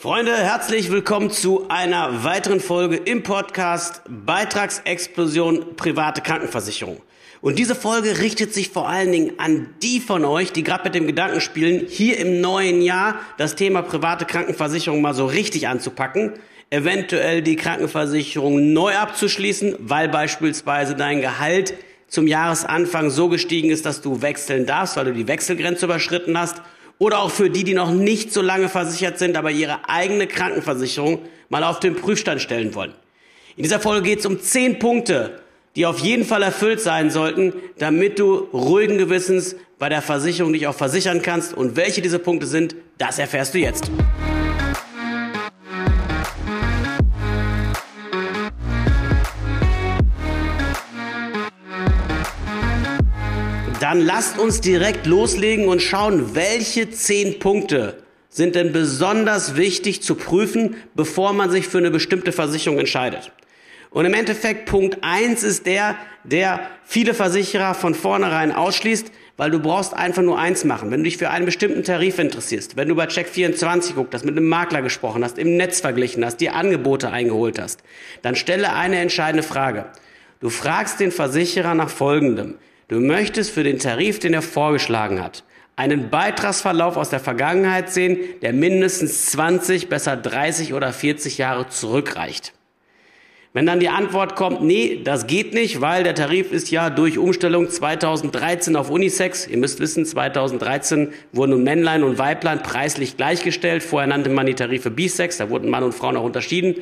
Freunde, herzlich willkommen zu einer weiteren Folge im Podcast Beitragsexplosion private Krankenversicherung. Und diese Folge richtet sich vor allen Dingen an die von euch, die gerade mit dem Gedanken spielen, hier im neuen Jahr das Thema private Krankenversicherung mal so richtig anzupacken, eventuell die Krankenversicherung neu abzuschließen, weil beispielsweise dein Gehalt zum Jahresanfang so gestiegen ist, dass du wechseln darfst, weil du die Wechselgrenze überschritten hast oder auch für die, die noch nicht so lange versichert sind, aber ihre eigene Krankenversicherung mal auf den Prüfstand stellen wollen. In dieser Folge geht es um zehn Punkte, die auf jeden Fall erfüllt sein sollten, damit du ruhigen Gewissens bei der Versicherung dich auch versichern kannst. Und welche diese Punkte sind, das erfährst du jetzt. Dann lasst uns direkt loslegen und schauen, welche zehn Punkte sind denn besonders wichtig zu prüfen, bevor man sich für eine bestimmte Versicherung entscheidet. Und im Endeffekt Punkt eins ist der, der viele Versicherer von vornherein ausschließt, weil du brauchst einfach nur eins machen. Wenn du dich für einen bestimmten Tarif interessierst, wenn du bei Check24 guckst, hast, mit einem Makler gesprochen hast, im Netz verglichen hast, dir Angebote eingeholt hast, dann stelle eine entscheidende Frage. Du fragst den Versicherer nach Folgendem. Du möchtest für den Tarif, den er vorgeschlagen hat, einen Beitragsverlauf aus der Vergangenheit sehen, der mindestens 20, besser 30 oder 40 Jahre zurückreicht. Wenn dann die Antwort kommt, nee, das geht nicht, weil der Tarif ist ja durch Umstellung 2013 auf Unisex. Ihr müsst wissen, 2013 wurden Männlein und Weiblein preislich gleichgestellt. Vorher nannte man die Tarife Bisex, da wurden Mann und Frau noch unterschieden.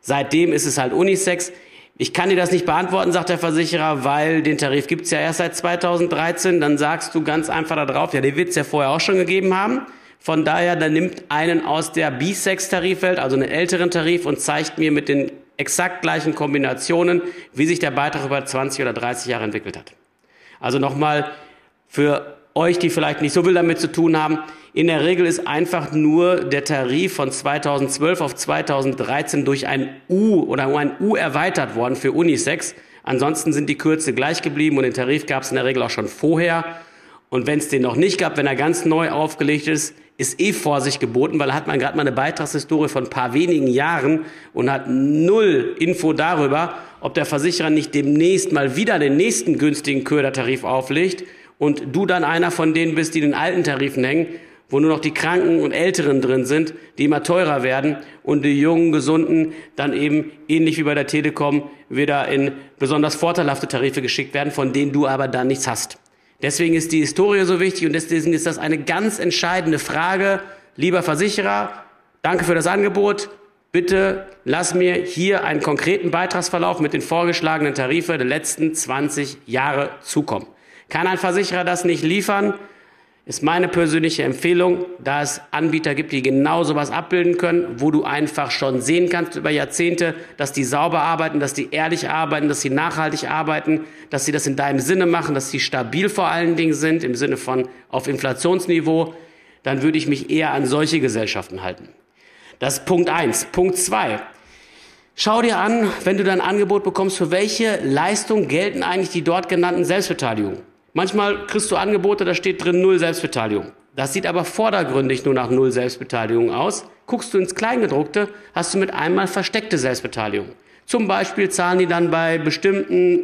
Seitdem ist es halt Unisex. Ich kann dir das nicht beantworten, sagt der Versicherer, weil den Tarif gibt's ja erst seit 2013. Dann sagst du ganz einfach darauf, ja, den wird's ja vorher auch schon gegeben haben. Von daher, dann nimmt einen aus der B-Sex-Tarifwelt, also einen älteren Tarif, und zeigt mir mit den exakt gleichen Kombinationen, wie sich der Beitrag über 20 oder 30 Jahre entwickelt hat. Also nochmal für euch, die vielleicht nicht so viel damit zu tun haben, in der Regel ist einfach nur der Tarif von 2012 auf 2013 durch ein U oder ein U erweitert worden für Unisex. Ansonsten sind die Kürze gleich geblieben und den Tarif gab es in der Regel auch schon vorher. Und wenn es den noch nicht gab, wenn er ganz neu aufgelegt ist, ist eh Vorsicht geboten, weil hat man gerade mal eine Beitragshistorie von ein paar wenigen Jahren und hat null Info darüber, ob der Versicherer nicht demnächst mal wieder den nächsten günstigen Ködertarif auflegt und du dann einer von denen bist, die den alten Tarifen hängen wo nur noch die Kranken und Älteren drin sind, die immer teurer werden und die jungen, gesunden dann eben ähnlich wie bei der Telekom wieder in besonders vorteilhafte Tarife geschickt werden, von denen du aber dann nichts hast. Deswegen ist die Historie so wichtig und deswegen ist das eine ganz entscheidende Frage. Lieber Versicherer, danke für das Angebot. Bitte lass mir hier einen konkreten Beitragsverlauf mit den vorgeschlagenen Tarife der letzten 20 Jahre zukommen. Kann ein Versicherer das nicht liefern, ist meine persönliche Empfehlung, da es Anbieter gibt, die genau sowas abbilden können, wo du einfach schon sehen kannst über Jahrzehnte, dass die sauber arbeiten, dass die ehrlich arbeiten, dass sie nachhaltig arbeiten, dass sie das in deinem Sinne machen, dass sie stabil vor allen Dingen sind, im Sinne von auf Inflationsniveau, dann würde ich mich eher an solche Gesellschaften halten. Das ist Punkt eins. Punkt zwei. Schau dir an, wenn du dein Angebot bekommst, für welche Leistung gelten eigentlich die dort genannten Selbstbeteiligungen. Manchmal kriegst du Angebote, da steht drin Null Selbstbeteiligung. Das sieht aber vordergründig nur nach Null Selbstbeteiligung aus. Guckst du ins Kleingedruckte, hast du mit einmal versteckte Selbstbeteiligung. Zum Beispiel zahlen die dann bei bestimmten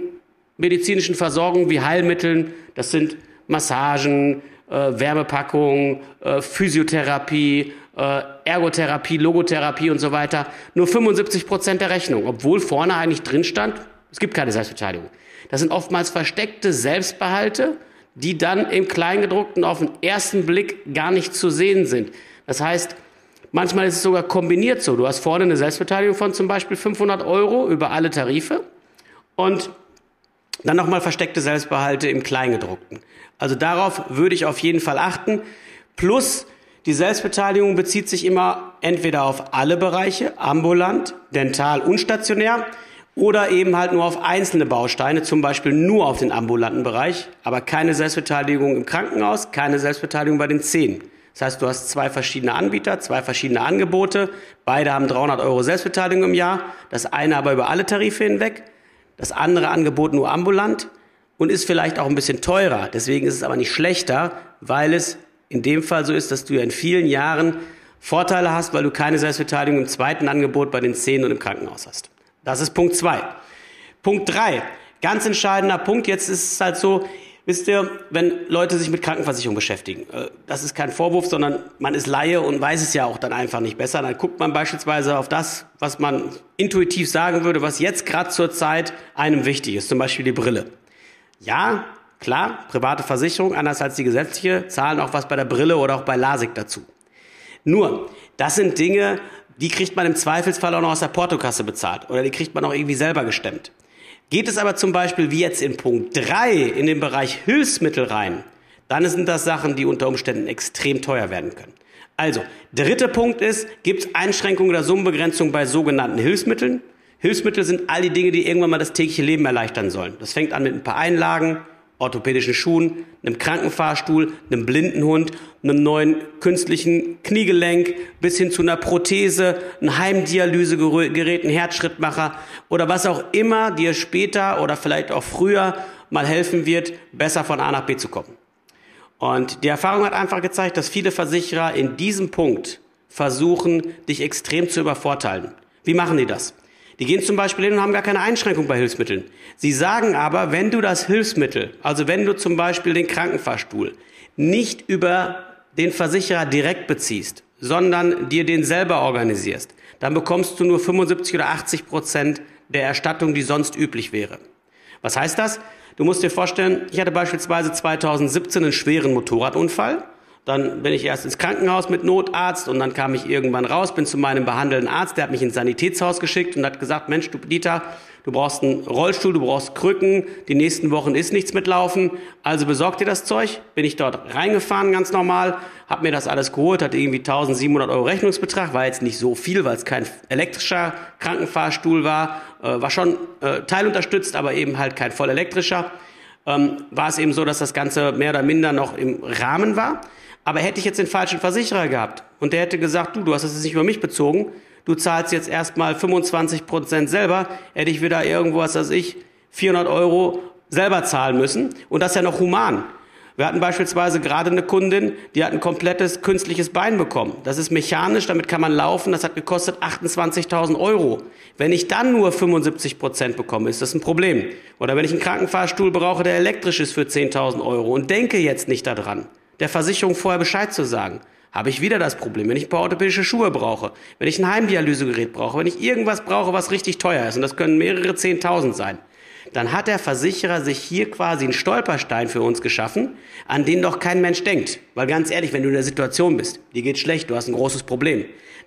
medizinischen Versorgungen wie Heilmitteln, das sind Massagen, äh, Wärmepackungen, äh, Physiotherapie, äh, Ergotherapie, Logotherapie und so weiter, nur 75 Prozent der Rechnung, obwohl vorne eigentlich drin stand, es gibt keine Selbstbeteiligung. Das sind oftmals versteckte Selbstbehalte, die dann im Kleingedruckten auf den ersten Blick gar nicht zu sehen sind. Das heißt, manchmal ist es sogar kombiniert so. Du hast vorne eine Selbstbeteiligung von zum Beispiel 500 Euro über alle Tarife und dann nochmal versteckte Selbstbehalte im Kleingedruckten. Also darauf würde ich auf jeden Fall achten. Plus die Selbstbeteiligung bezieht sich immer entweder auf alle Bereiche, ambulant, dental und stationär oder eben halt nur auf einzelne Bausteine, zum Beispiel nur auf den ambulanten Bereich, aber keine Selbstbeteiligung im Krankenhaus, keine Selbstbeteiligung bei den Zähnen. Das heißt, du hast zwei verschiedene Anbieter, zwei verschiedene Angebote, beide haben 300 Euro Selbstbeteiligung im Jahr, das eine aber über alle Tarife hinweg, das andere Angebot nur ambulant und ist vielleicht auch ein bisschen teurer. Deswegen ist es aber nicht schlechter, weil es in dem Fall so ist, dass du ja in vielen Jahren Vorteile hast, weil du keine Selbstbeteiligung im zweiten Angebot bei den Zähnen und im Krankenhaus hast. Das ist Punkt zwei. Punkt drei, ganz entscheidender Punkt. Jetzt ist es halt so, wisst ihr, wenn Leute sich mit Krankenversicherung beschäftigen, äh, das ist kein Vorwurf, sondern man ist Laie und weiß es ja auch dann einfach nicht besser. Dann guckt man beispielsweise auf das, was man intuitiv sagen würde, was jetzt gerade zur Zeit einem wichtig ist, zum Beispiel die Brille. Ja, klar, private Versicherung, anders als die gesetzliche, zahlen auch was bei der Brille oder auch bei LASIK dazu. Nur, das sind Dinge, die kriegt man im Zweifelsfall auch noch aus der Portokasse bezahlt oder die kriegt man auch irgendwie selber gestemmt. Geht es aber zum Beispiel wie jetzt in Punkt 3 in den Bereich Hilfsmittel rein, dann sind das Sachen, die unter Umständen extrem teuer werden können. Also, dritter Punkt ist, gibt es Einschränkungen oder Summenbegrenzung bei sogenannten Hilfsmitteln? Hilfsmittel sind all die Dinge, die irgendwann mal das tägliche Leben erleichtern sollen. Das fängt an mit ein paar Einlagen, orthopädischen Schuhen, einem Krankenfahrstuhl, einem Blindenhund, einem neuen künstlichen Kniegelenk bis hin zu einer Prothese, ein Heimdialysegerät, ein Herzschrittmacher oder was auch immer dir später oder vielleicht auch früher mal helfen wird, besser von A nach B zu kommen. Und die Erfahrung hat einfach gezeigt, dass viele Versicherer in diesem Punkt versuchen, dich extrem zu übervorteilen. Wie machen die das? Die gehen zum Beispiel hin und haben gar keine Einschränkung bei Hilfsmitteln. Sie sagen aber, wenn du das Hilfsmittel, also wenn du zum Beispiel den Krankenfahrstuhl, nicht über den Versicherer direkt beziehst, sondern dir den selber organisierst, dann bekommst du nur 75 oder 80 Prozent der Erstattung, die sonst üblich wäre. Was heißt das? Du musst dir vorstellen, ich hatte beispielsweise 2017 einen schweren Motorradunfall dann bin ich erst ins Krankenhaus mit Notarzt und dann kam ich irgendwann raus, bin zu meinem behandelnden Arzt, der hat mich ins Sanitätshaus geschickt und hat gesagt, Mensch, du Dieter, du brauchst einen Rollstuhl, du brauchst Krücken, die nächsten Wochen ist nichts mit Laufen, also besorg dir das Zeug. Bin ich dort reingefahren, ganz normal, hab mir das alles geholt, hatte irgendwie 1700 Euro Rechnungsbetrag, war jetzt nicht so viel, weil es kein elektrischer Krankenfahrstuhl war, äh, war schon äh, teilunterstützt, aber eben halt kein voll elektrischer. Ähm, war es eben so, dass das Ganze mehr oder minder noch im Rahmen war. Aber hätte ich jetzt den falschen Versicherer gehabt und der hätte gesagt, du, du hast jetzt nicht über mich bezogen, du zahlst jetzt erstmal 25 Prozent selber, hätte ich wieder irgendwo, was weiß ich, 400 Euro selber zahlen müssen und das ja noch human. Wir hatten beispielsweise gerade eine Kundin, die hat ein komplettes künstliches Bein bekommen. Das ist mechanisch, damit kann man laufen. Das hat gekostet 28.000 Euro. Wenn ich dann nur 75 Prozent bekomme, ist das ein Problem. Oder wenn ich einen Krankenfahrstuhl brauche, der elektrisch ist für 10.000 Euro und denke jetzt nicht daran der Versicherung vorher Bescheid zu sagen. Habe ich wieder das Problem, wenn ich ein paar orthopädische Schuhe brauche, wenn ich ein Heimdialysegerät brauche, wenn ich irgendwas brauche, was richtig teuer ist, und das können mehrere Zehntausend sein, dann hat der Versicherer sich hier quasi einen Stolperstein für uns geschaffen, an den doch kein Mensch denkt. Weil ganz ehrlich, wenn du in der Situation bist, dir geht schlecht, du hast ein großes Problem,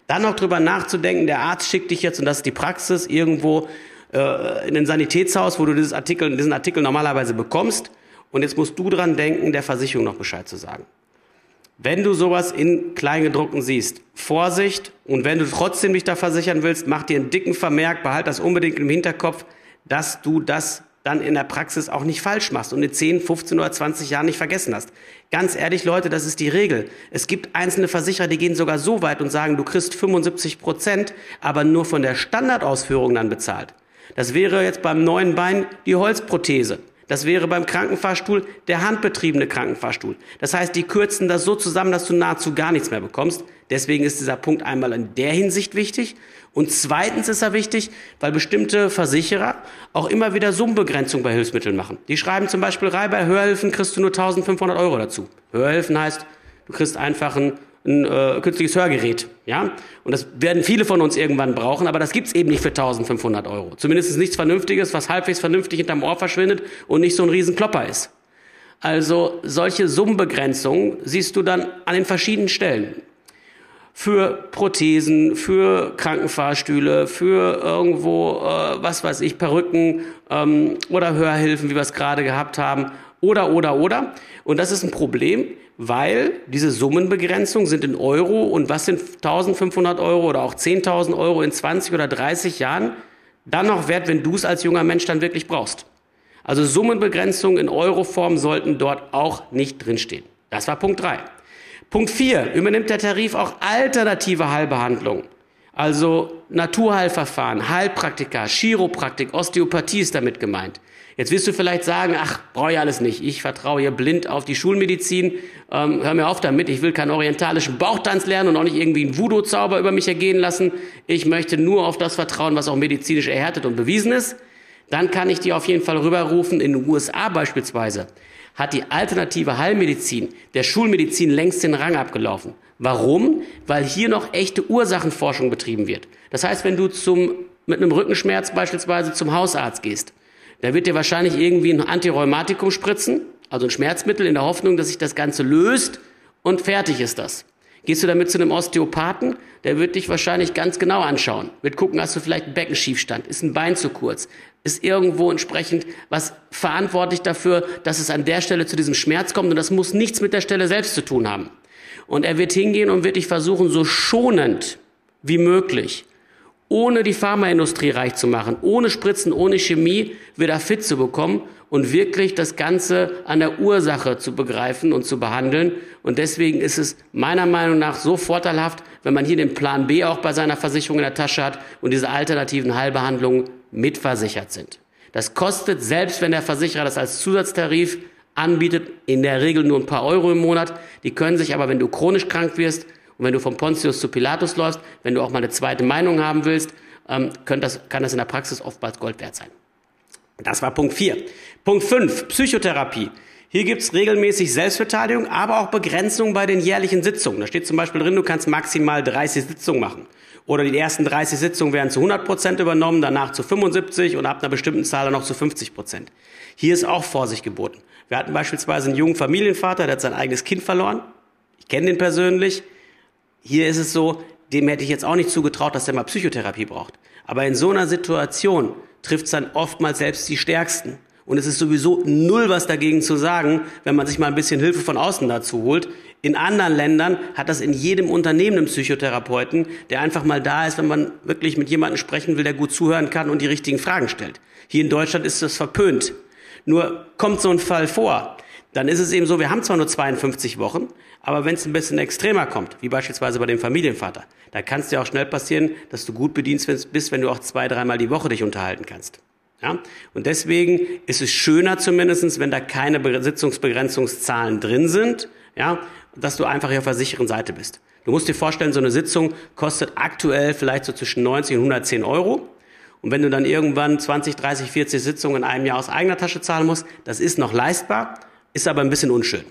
dann noch drüber nachzudenken, der Arzt schickt dich jetzt, und das ist die Praxis, irgendwo äh, in ein Sanitätshaus, wo du dieses Artikel, diesen Artikel normalerweise bekommst, und jetzt musst du dran denken, der Versicherung noch Bescheid zu sagen. Wenn du sowas in Kleingedruckten siehst, Vorsicht. Und wenn du trotzdem dich da versichern willst, mach dir einen dicken Vermerk, behalt das unbedingt im Hinterkopf, dass du das dann in der Praxis auch nicht falsch machst und in 10, 15 oder 20 Jahren nicht vergessen hast. Ganz ehrlich, Leute, das ist die Regel. Es gibt einzelne Versicherer, die gehen sogar so weit und sagen, du kriegst 75 Prozent, aber nur von der Standardausführung dann bezahlt. Das wäre jetzt beim neuen Bein die Holzprothese. Das wäre beim Krankenfahrstuhl der handbetriebene Krankenfahrstuhl. Das heißt, die kürzen das so zusammen, dass du nahezu gar nichts mehr bekommst. Deswegen ist dieser Punkt einmal in der Hinsicht wichtig. Und zweitens ist er wichtig, weil bestimmte Versicherer auch immer wieder Summenbegrenzung bei Hilfsmitteln machen. Die schreiben zum Beispiel bei Hörhilfen kriegst du nur 1500 Euro dazu. Hörhilfen heißt, du kriegst einfach ein ein äh, künstliches Hörgerät. Ja? Und das werden viele von uns irgendwann brauchen, aber das gibt's eben nicht für 1500 Euro. Zumindest nichts Vernünftiges, was halbwegs vernünftig hinterm Ohr verschwindet und nicht so ein Riesenklopper ist. Also solche Summenbegrenzungen siehst du dann an den verschiedenen Stellen. Für Prothesen, für Krankenfahrstühle, für irgendwo, äh, was weiß ich, Perücken ähm, oder Hörhilfen, wie wir es gerade gehabt haben. Oder, oder, oder. Und das ist ein Problem, weil diese Summenbegrenzungen sind in Euro und was sind 1500 Euro oder auch 10.000 Euro in 20 oder 30 Jahren dann noch wert, wenn du es als junger Mensch dann wirklich brauchst. Also Summenbegrenzungen in Euroform sollten dort auch nicht drinstehen. Das war Punkt 3. Punkt 4. Übernimmt der Tarif auch alternative Heilbehandlung. Also Naturheilverfahren, Heilpraktika, Chiropraktik, Osteopathie ist damit gemeint. Jetzt wirst du vielleicht sagen, ach, brauche ich alles nicht. Ich vertraue hier blind auf die Schulmedizin. Ähm, hör mir auf damit. Ich will keinen orientalischen Bauchtanz lernen und auch nicht irgendwie einen Voodoo-Zauber über mich ergehen lassen. Ich möchte nur auf das vertrauen, was auch medizinisch erhärtet und bewiesen ist. Dann kann ich dir auf jeden Fall rüberrufen, in den USA beispielsweise hat die alternative Heilmedizin der Schulmedizin längst den Rang abgelaufen. Warum? Weil hier noch echte Ursachenforschung betrieben wird. Das heißt, wenn du zum, mit einem Rückenschmerz beispielsweise zum Hausarzt gehst, da wird dir wahrscheinlich irgendwie ein Antirheumatikum spritzen, also ein Schmerzmittel in der Hoffnung, dass sich das Ganze löst und fertig ist das. Gehst du damit zu einem Osteopathen, der wird dich wahrscheinlich ganz genau anschauen, wird gucken, hast du vielleicht einen Beckenschiefstand, ist ein Bein zu kurz, ist irgendwo entsprechend was verantwortlich dafür, dass es an der Stelle zu diesem Schmerz kommt und das muss nichts mit der Stelle selbst zu tun haben. Und er wird hingehen und wird dich versuchen, so schonend wie möglich ohne die Pharmaindustrie reich zu machen, ohne Spritzen, ohne Chemie, wieder fit zu bekommen und wirklich das Ganze an der Ursache zu begreifen und zu behandeln. Und deswegen ist es meiner Meinung nach so vorteilhaft, wenn man hier den Plan B auch bei seiner Versicherung in der Tasche hat und diese alternativen Heilbehandlungen mitversichert sind. Das kostet, selbst wenn der Versicherer das als Zusatztarif anbietet, in der Regel nur ein paar Euro im Monat. Die können sich aber, wenn du chronisch krank wirst, und wenn du von Pontius zu Pilatus läufst, wenn du auch mal eine zweite Meinung haben willst, ähm, kann, das, kann das in der Praxis oftmals Gold wert sein. Das war Punkt 4. Punkt 5, Psychotherapie. Hier gibt's regelmäßig Selbstverteidigung, aber auch Begrenzungen bei den jährlichen Sitzungen. Da steht zum Beispiel drin, du kannst maximal 30 Sitzungen machen. Oder die ersten 30 Sitzungen werden zu 100 Prozent übernommen, danach zu 75 und ab einer bestimmten Zahl dann noch zu 50 Prozent. Hier ist auch Vorsicht geboten. Wir hatten beispielsweise einen jungen Familienvater, der hat sein eigenes Kind verloren. Ich kenne den persönlich. Hier ist es so, dem hätte ich jetzt auch nicht zugetraut, dass er mal Psychotherapie braucht. Aber in so einer Situation trifft es dann oftmals selbst die Stärksten. Und es ist sowieso null was dagegen zu sagen, wenn man sich mal ein bisschen Hilfe von außen dazu holt. In anderen Ländern hat das in jedem Unternehmen einen Psychotherapeuten, der einfach mal da ist, wenn man wirklich mit jemandem sprechen will, der gut zuhören kann und die richtigen Fragen stellt. Hier in Deutschland ist das verpönt. Nur kommt so ein Fall vor, dann ist es eben so, wir haben zwar nur 52 Wochen, aber wenn es ein bisschen extremer kommt, wie beispielsweise bei dem Familienvater, da kann es dir auch schnell passieren, dass du gut bedient bist, wenn du auch zwei, dreimal die Woche dich unterhalten kannst. Ja? Und deswegen ist es schöner zumindestens, wenn da keine Sitzungsbegrenzungszahlen drin sind, ja, dass du einfach hier auf der sicheren Seite bist. Du musst dir vorstellen, so eine Sitzung kostet aktuell vielleicht so zwischen 90 und 110 Euro. Und wenn du dann irgendwann 20, 30, 40 Sitzungen in einem Jahr aus eigener Tasche zahlen musst, das ist noch leistbar, ist aber ein bisschen unschön.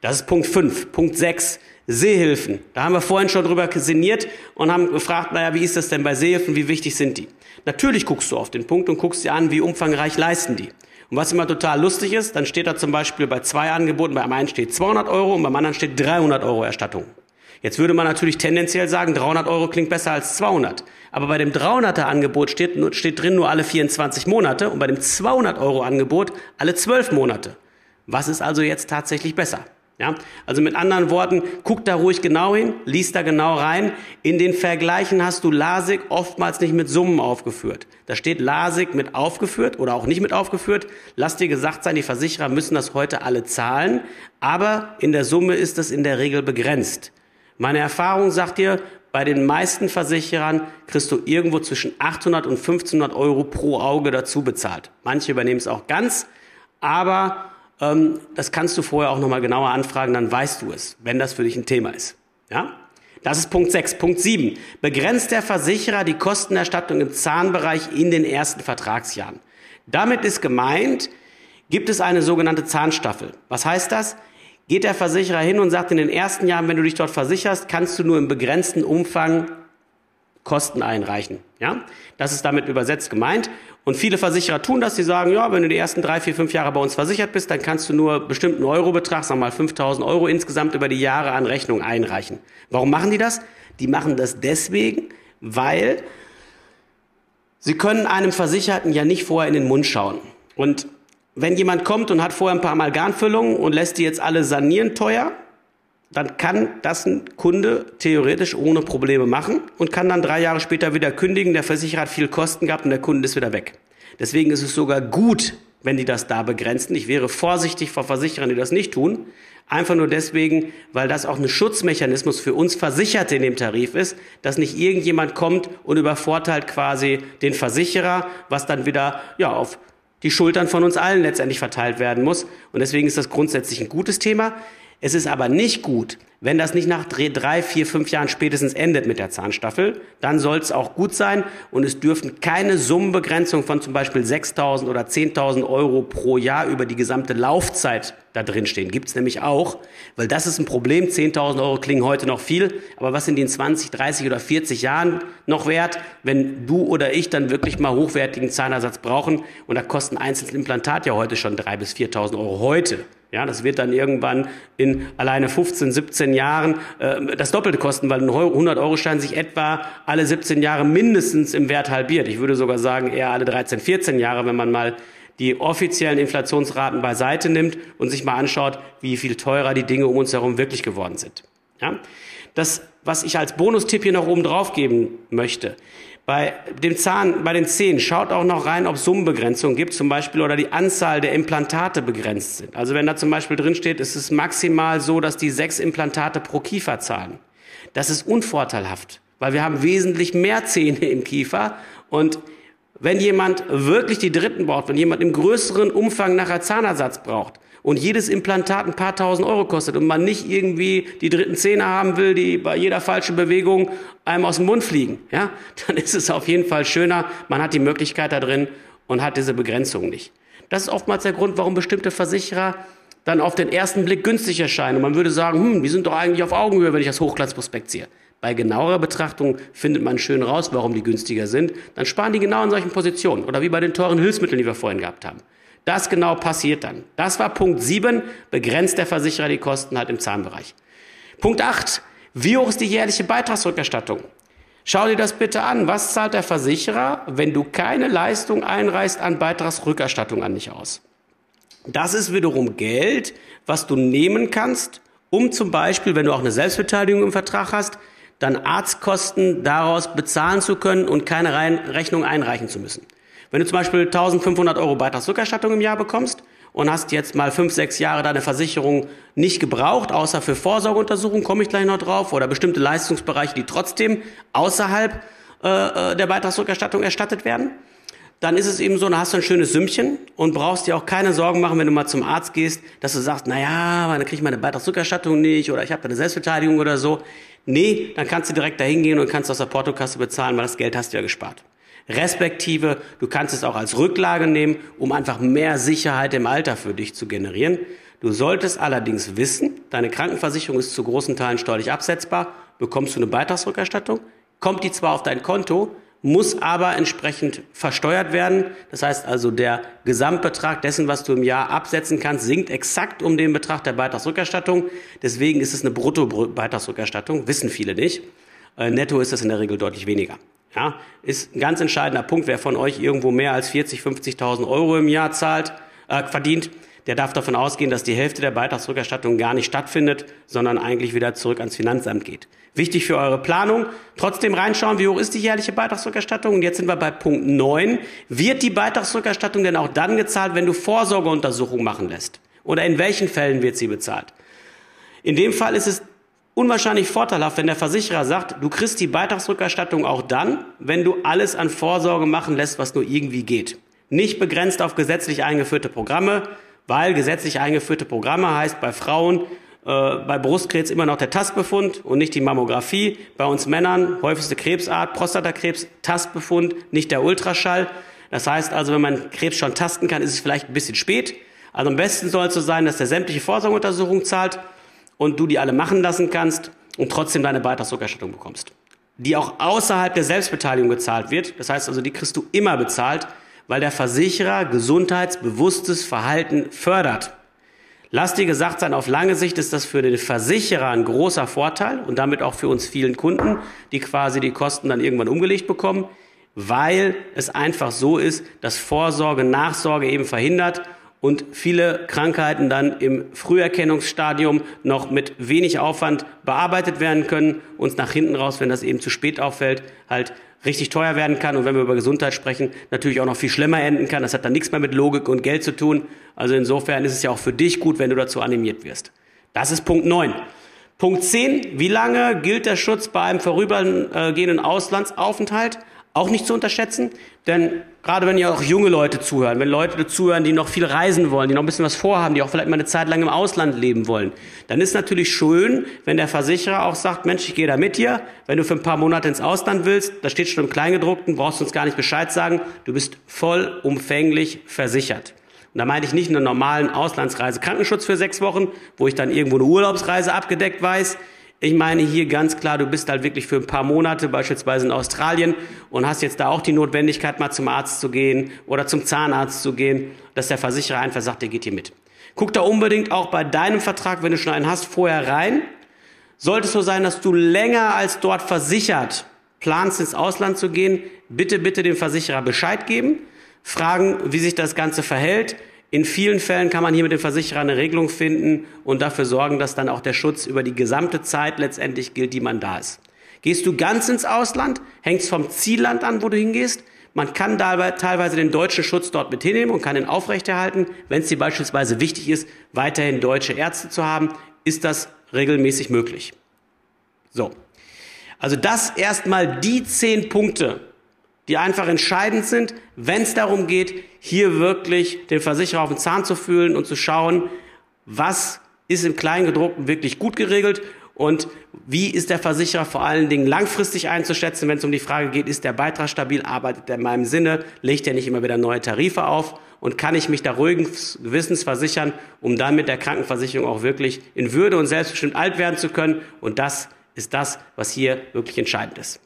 Das ist Punkt 5. Punkt 6. Sehhilfen. Da haben wir vorhin schon drüber sinniert und haben gefragt, naja, wie ist das denn bei Sehhilfen, wie wichtig sind die? Natürlich guckst du auf den Punkt und guckst dir an, wie umfangreich leisten die. Und was immer total lustig ist, dann steht da zum Beispiel bei zwei Angeboten, beim einen steht 200 Euro und beim anderen steht 300 Euro Erstattung. Jetzt würde man natürlich tendenziell sagen, 300 Euro klingt besser als 200. Aber bei dem 300er Angebot steht, steht drin nur alle 24 Monate und bei dem 200 Euro Angebot alle 12 Monate. Was ist also jetzt tatsächlich besser? Ja, also mit anderen Worten, guck da ruhig genau hin, lies da genau rein. In den Vergleichen hast du LASIK oftmals nicht mit Summen aufgeführt. Da steht LASIK mit aufgeführt oder auch nicht mit aufgeführt. Lass dir gesagt sein, die Versicherer müssen das heute alle zahlen, aber in der Summe ist das in der Regel begrenzt. Meine Erfahrung sagt dir, bei den meisten Versicherern kriegst du irgendwo zwischen 800 und 1500 Euro pro Auge dazu bezahlt. Manche übernehmen es auch ganz, aber ähm, das kannst du vorher auch nochmal genauer anfragen, dann weißt du es, wenn das für dich ein Thema ist. Ja? Das ist Punkt 6. Punkt 7. Begrenzt der Versicherer die Kostenerstattung im Zahnbereich in den ersten Vertragsjahren. Damit ist gemeint, gibt es eine sogenannte Zahnstaffel. Was heißt das? Geht der Versicherer hin und sagt, in den ersten Jahren, wenn du dich dort versicherst, kannst du nur im begrenzten Umfang Kosten einreichen. Ja, das ist damit übersetzt gemeint. Und viele Versicherer tun das. Sie sagen, ja, wenn du die ersten drei, vier, fünf Jahre bei uns versichert bist, dann kannst du nur bestimmten Eurobetrag, sagen wir mal 5000 Euro insgesamt über die Jahre an Rechnung einreichen. Warum machen die das? Die machen das deswegen, weil sie können einem Versicherten ja nicht vorher in den Mund schauen. Und wenn jemand kommt und hat vorher ein paar Amalgamfüllungen und lässt die jetzt alle sanieren teuer, dann kann das ein Kunde theoretisch ohne Probleme machen und kann dann drei Jahre später wieder kündigen. Der Versicherer hat viel Kosten gehabt und der Kunde ist wieder weg. Deswegen ist es sogar gut, wenn die das da begrenzen. Ich wäre vorsichtig vor Versicherern, die das nicht tun. Einfach nur deswegen, weil das auch ein Schutzmechanismus für uns Versicherte in dem Tarif ist, dass nicht irgendjemand kommt und übervorteilt quasi den Versicherer, was dann wieder ja, auf die Schultern von uns allen letztendlich verteilt werden muss. Und deswegen ist das grundsätzlich ein gutes Thema. Es ist aber nicht gut, wenn das nicht nach drei, vier, fünf Jahren spätestens endet mit der Zahnstaffel. Dann soll es auch gut sein und es dürfen keine Summenbegrenzung von zum Beispiel 6.000 oder 10.000 Euro pro Jahr über die gesamte Laufzeit da drin stehen. Gibt es nämlich auch, weil das ist ein Problem. 10.000 Euro klingen heute noch viel, aber was sind die in 20, 30 oder 40 Jahren noch wert, wenn du oder ich dann wirklich mal hochwertigen Zahnersatz brauchen? Und da kosten einzelne Implantat ja heute schon 3.000 bis 4.000 Euro heute. Ja, das wird dann irgendwann in alleine 15, 17 Jahren äh, das Doppelte kosten, weil ein 100-Euro-Schein sich etwa alle 17 Jahre mindestens im Wert halbiert. Ich würde sogar sagen, eher alle 13, 14 Jahre, wenn man mal die offiziellen Inflationsraten beiseite nimmt und sich mal anschaut, wie viel teurer die Dinge um uns herum wirklich geworden sind. Ja? Das, was ich als Bonustipp hier noch oben drauf geben möchte, bei dem Zahn, bei den Zähnen, schaut auch noch rein, ob Summenbegrenzungen gibt, zum Beispiel, oder die Anzahl der Implantate begrenzt sind. Also wenn da zum Beispiel drin steht, es ist maximal so, dass die sechs Implantate pro Kiefer zahlen. Das ist unvorteilhaft, weil wir haben wesentlich mehr Zähne im Kiefer und wenn jemand wirklich die dritten braucht, wenn jemand im größeren Umfang nachher Zahnersatz braucht und jedes Implantat ein paar tausend Euro kostet und man nicht irgendwie die dritten Zähne haben will, die bei jeder falschen Bewegung einem aus dem Mund fliegen, ja, dann ist es auf jeden Fall schöner, man hat die Möglichkeit da drin und hat diese Begrenzung nicht. Das ist oftmals der Grund, warum bestimmte Versicherer dann auf den ersten Blick günstig erscheinen. Und man würde sagen, hm, die sind doch eigentlich auf Augenhöhe, wenn ich das Hochglanzprospekt ziehe. Bei genauerer Betrachtung findet man schön raus, warum die günstiger sind. Dann sparen die genau in solchen Positionen. Oder wie bei den teuren Hilfsmitteln, die wir vorhin gehabt haben. Das genau passiert dann. Das war Punkt 7. Begrenzt der Versicherer die Kosten halt im Zahnbereich. Punkt 8. Wie hoch ist die jährliche Beitragsrückerstattung? Schau dir das bitte an. Was zahlt der Versicherer, wenn du keine Leistung einreichst an Beitragsrückerstattung an dich aus? Das ist wiederum Geld, was du nehmen kannst, um zum Beispiel, wenn du auch eine Selbstbeteiligung im Vertrag hast, dann Arztkosten daraus bezahlen zu können und keine Rechnung einreichen zu müssen. Wenn du zum Beispiel 1500 Euro Beitragsrückerstattung im Jahr bekommst und hast jetzt mal fünf, sechs Jahre deine Versicherung nicht gebraucht, außer für Vorsorgeuntersuchungen, komme ich gleich noch drauf, oder bestimmte Leistungsbereiche, die trotzdem außerhalb äh, äh der Beitragsrückerstattung erstattet werden, dann ist es eben so, dann hast du ein schönes Sümmchen und brauchst dir auch keine Sorgen machen, wenn du mal zum Arzt gehst, dass du sagst, na ja, dann kriege ich meine Beitragsrückerstattung nicht oder ich habe eine Selbstbeteiligung oder so. Nee, dann kannst du direkt dahin gehen und kannst aus der Portokasse bezahlen, weil das Geld hast du ja gespart. Respektive, du kannst es auch als Rücklage nehmen, um einfach mehr Sicherheit im Alter für dich zu generieren. Du solltest allerdings wissen, deine Krankenversicherung ist zu großen Teilen steuerlich absetzbar, bekommst du eine Beitragsrückerstattung, kommt die zwar auf dein Konto, muss aber entsprechend versteuert werden. Das heißt also, der Gesamtbetrag dessen, was du im Jahr absetzen kannst, sinkt exakt um den Betrag der Beitragsrückerstattung. Deswegen ist es eine Brutto-Beitragsrückerstattung, wissen viele nicht. Äh, netto ist das in der Regel deutlich weniger. Ja, ist ein ganz entscheidender Punkt. Wer von euch irgendwo mehr als 40, 50.000 Euro im Jahr zahlt, äh, verdient, der darf davon ausgehen, dass die Hälfte der Beitragsrückerstattung gar nicht stattfindet, sondern eigentlich wieder zurück ans Finanzamt geht. Wichtig für eure Planung. Trotzdem reinschauen, wie hoch ist die jährliche Beitragsrückerstattung? Und jetzt sind wir bei Punkt 9. Wird die Beitragsrückerstattung denn auch dann gezahlt, wenn du Vorsorgeuntersuchungen machen lässt? Oder in welchen Fällen wird sie bezahlt? In dem Fall ist es unwahrscheinlich vorteilhaft, wenn der Versicherer sagt, du kriegst die Beitragsrückerstattung auch dann, wenn du alles an Vorsorge machen lässt, was nur irgendwie geht. Nicht begrenzt auf gesetzlich eingeführte Programme, weil gesetzlich eingeführte Programme heißt bei Frauen äh, bei Brustkrebs immer noch der Tastbefund und nicht die Mammographie. Bei uns Männern häufigste Krebsart, Prostatakrebs, Tastbefund, nicht der Ultraschall. Das heißt also, wenn man Krebs schon tasten kann, ist es vielleicht ein bisschen spät. Also am besten soll es so sein, dass der sämtliche Vorsorgeuntersuchung zahlt und du die alle machen lassen kannst und trotzdem deine Beitragsrückerstattung bekommst. Die auch außerhalb der Selbstbeteiligung gezahlt wird. Das heißt also, die kriegst du immer bezahlt weil der Versicherer gesundheitsbewusstes Verhalten fördert. Lass dir gesagt sein, auf lange Sicht ist das für den Versicherer ein großer Vorteil und damit auch für uns vielen Kunden, die quasi die Kosten dann irgendwann umgelegt bekommen, weil es einfach so ist, dass Vorsorge, Nachsorge eben verhindert und viele Krankheiten dann im Früherkennungsstadium noch mit wenig Aufwand bearbeitet werden können und nach hinten raus, wenn das eben zu spät auffällt, halt richtig teuer werden kann und wenn wir über Gesundheit sprechen, natürlich auch noch viel schlimmer enden kann. Das hat dann nichts mehr mit Logik und Geld zu tun. Also insofern ist es ja auch für dich gut, wenn du dazu animiert wirst. Das ist Punkt 9. Punkt 10. Wie lange gilt der Schutz bei einem vorübergehenden Auslandsaufenthalt? Auch nicht zu unterschätzen, denn gerade wenn ja auch junge Leute zuhören, wenn Leute zuhören, die noch viel reisen wollen, die noch ein bisschen was vorhaben, die auch vielleicht mal eine Zeit lang im Ausland leben wollen, dann ist natürlich schön, wenn der Versicherer auch sagt, Mensch, ich gehe da mit dir, wenn du für ein paar Monate ins Ausland willst, da steht schon im Kleingedruckten, brauchst du uns gar nicht Bescheid sagen, du bist vollumfänglich versichert. Und da meine ich nicht einen normalen Auslandsreise Krankenschutz für sechs Wochen, wo ich dann irgendwo eine Urlaubsreise abgedeckt weiß, ich meine hier ganz klar, du bist halt wirklich für ein paar Monate beispielsweise in Australien und hast jetzt da auch die Notwendigkeit, mal zum Arzt zu gehen oder zum Zahnarzt zu gehen, dass der Versicherer einfach sagt, der geht hier mit. Guck da unbedingt auch bei deinem Vertrag, wenn du schon einen hast, vorher rein. Sollte es so sein, dass du länger als dort versichert planst, ins Ausland zu gehen, bitte, bitte dem Versicherer Bescheid geben, fragen, wie sich das Ganze verhält. In vielen Fällen kann man hier mit dem Versicherer eine Regelung finden und dafür sorgen, dass dann auch der Schutz über die gesamte Zeit letztendlich gilt, die man da ist. Gehst du ganz ins Ausland, hängt es vom Zielland an, wo du hingehst. Man kann teilweise den deutschen Schutz dort mit hinnehmen und kann ihn aufrechterhalten. Wenn es dir beispielsweise wichtig ist, weiterhin deutsche Ärzte zu haben, ist das regelmäßig möglich. So. Also das erstmal die zehn Punkte, die einfach entscheidend sind, wenn es darum geht, hier wirklich den Versicherer auf den Zahn zu fühlen und zu schauen, was ist im Kleingedruckten wirklich gut geregelt und wie ist der Versicherer vor allen Dingen langfristig einzuschätzen, wenn es um die Frage geht, ist der Beitrag stabil, arbeitet er in meinem Sinne, legt er nicht immer wieder neue Tarife auf und kann ich mich da ruhigen Gewissens versichern, um dann mit der Krankenversicherung auch wirklich in Würde und selbstbestimmt alt werden zu können. Und das ist das, was hier wirklich entscheidend ist.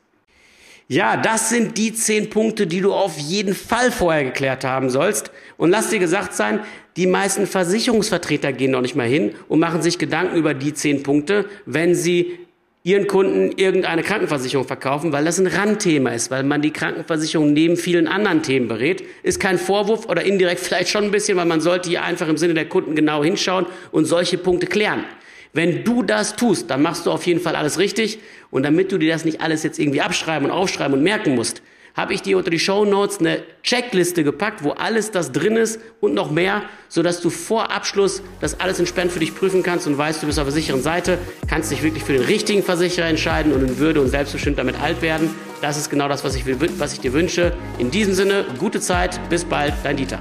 Ja, das sind die zehn Punkte, die du auf jeden Fall vorher geklärt haben sollst. Und lass dir gesagt sein, die meisten Versicherungsvertreter gehen noch nicht mal hin und machen sich Gedanken über die zehn Punkte, wenn sie ihren Kunden irgendeine Krankenversicherung verkaufen, weil das ein Randthema ist, weil man die Krankenversicherung neben vielen anderen Themen berät. Ist kein Vorwurf oder indirekt vielleicht schon ein bisschen, weil man sollte hier einfach im Sinne der Kunden genau hinschauen und solche Punkte klären. Wenn du das tust, dann machst du auf jeden Fall alles richtig. Und damit du dir das nicht alles jetzt irgendwie abschreiben und aufschreiben und merken musst, habe ich dir unter die Show Notes eine Checkliste gepackt, wo alles das drin ist und noch mehr, sodass du vor Abschluss das alles entspannt für dich prüfen kannst und weißt, du bist auf der sicheren Seite, kannst dich wirklich für den richtigen Versicherer entscheiden und in Würde und selbstbestimmt damit alt werden. Das ist genau das, was ich, was ich dir wünsche. In diesem Sinne, gute Zeit, bis bald, dein Dieter.